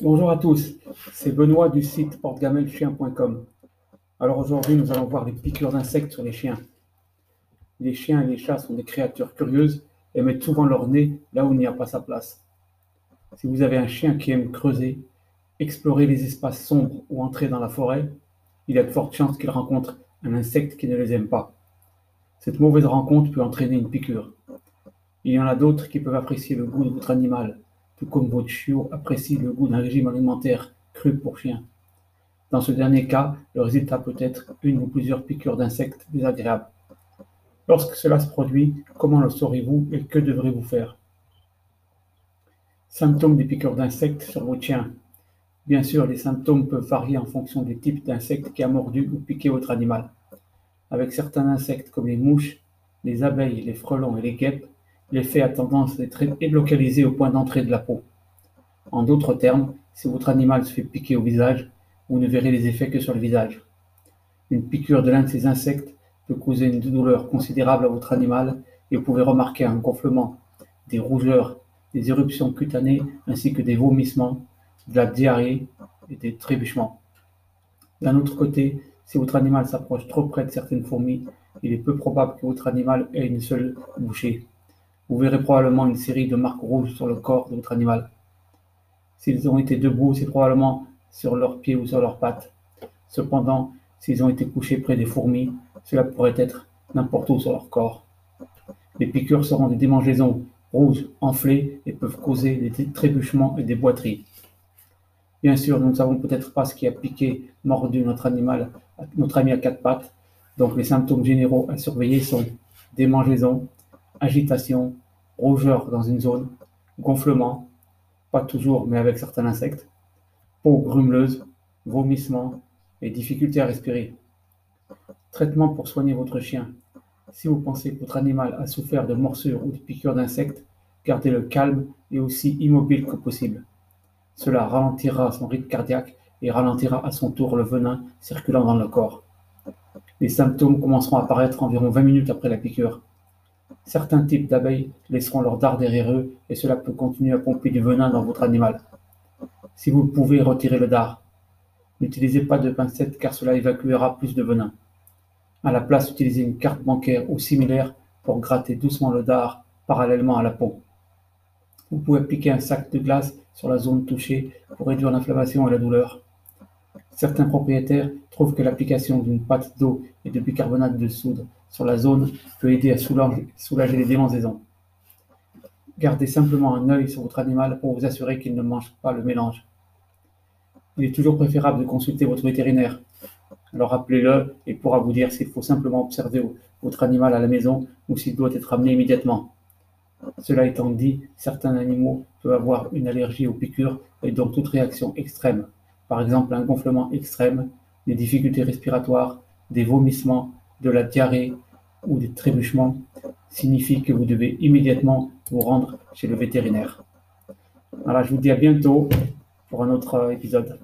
Bonjour à tous, c'est Benoît du site portegamelchien.com. Alors aujourd'hui, nous allons voir les piqûres d'insectes sur les chiens. Les chiens et les chats sont des créatures curieuses et mettent souvent leur nez là où il n'y a pas sa place. Si vous avez un chien qui aime creuser, explorer les espaces sombres ou entrer dans la forêt, il y a de fortes chances qu'il rencontre un insecte qui ne les aime pas. Cette mauvaise rencontre peut entraîner une piqûre. Il y en a d'autres qui peuvent apprécier le goût de votre animal, tout comme votre chiot apprécie le goût d'un régime alimentaire cru pour chien. Dans ce dernier cas, le résultat peut être une ou plusieurs piqûres d'insectes désagréables. Lorsque cela se produit, comment le saurez-vous et que devrez-vous faire? Symptômes des piqûres d'insectes sur votre chien. Bien sûr, les symptômes peuvent varier en fonction du type d'insecte qui a mordu ou piqué votre animal. Avec certains insectes comme les mouches, les abeilles, les frelons et les guêpes, l'effet a tendance à être localisé au point d'entrée de la peau. En d'autres termes, si votre animal se fait piquer au visage, vous ne verrez les effets que sur le visage. Une piqûre de l'un de ces insectes peut causer une douleur considérable à votre animal et vous pouvez remarquer un gonflement, des rougeurs, des éruptions cutanées ainsi que des vomissements, de la diarrhée et des trébuchements. D'un autre côté, si votre animal s'approche trop près de certaines fourmis, il est peu probable que votre animal ait une seule bouchée. Vous verrez probablement une série de marques rouges sur le corps de votre animal. S'ils ont été debout, c'est probablement sur leurs pieds ou sur leurs pattes. Cependant, s'ils ont été couchés près des fourmis, cela pourrait être n'importe où sur leur corps. Les piqûres seront des démangeaisons rouges, enflées et peuvent causer des trébuchements et des boiteries. Bien sûr, nous ne savons peut-être pas ce qui a piqué, mordu notre animal, notre ami à quatre pattes. Donc les symptômes généraux à surveiller sont démangeaisons, agitation, rougeur dans une zone, gonflement, pas toujours mais avec certains insectes, peau grumeleuse, vomissement et difficulté à respirer. Traitement pour soigner votre chien. Si vous pensez que votre animal a souffert de morsures ou de piqûres d'insectes, gardez-le calme et aussi immobile que possible. Cela ralentira son rythme cardiaque et ralentira à son tour le venin circulant dans le corps. Les symptômes commenceront à apparaître environ 20 minutes après la piqûre. Certains types d'abeilles laisseront leur dard derrière eux et cela peut continuer à pomper du venin dans votre animal. Si vous pouvez retirer le dard, n'utilisez pas de pincette car cela évacuera plus de venin. À la place, utilisez une carte bancaire ou similaire pour gratter doucement le dard parallèlement à la peau. Vous pouvez appliquer un sac de glace sur la zone touchée pour réduire l'inflammation et la douleur. Certains propriétaires trouvent que l'application d'une pâte d'eau et de bicarbonate de soude sur la zone peut aider à soulager, les démangeaisons. Gardez simplement un œil sur votre animal pour vous assurer qu'il ne mange pas le mélange. Il est toujours préférable de consulter votre vétérinaire. Alors appelez-le et il pourra vous dire s'il faut simplement observer votre animal à la maison ou s'il doit être amené immédiatement. Cela étant dit, certains animaux peuvent avoir une allergie aux piqûres et donc toute réaction extrême par exemple un gonflement extrême, des difficultés respiratoires, des vomissements, de la diarrhée ou des trébuchements, signifie que vous devez immédiatement vous rendre chez le vétérinaire. Voilà, je vous dis à bientôt pour un autre épisode.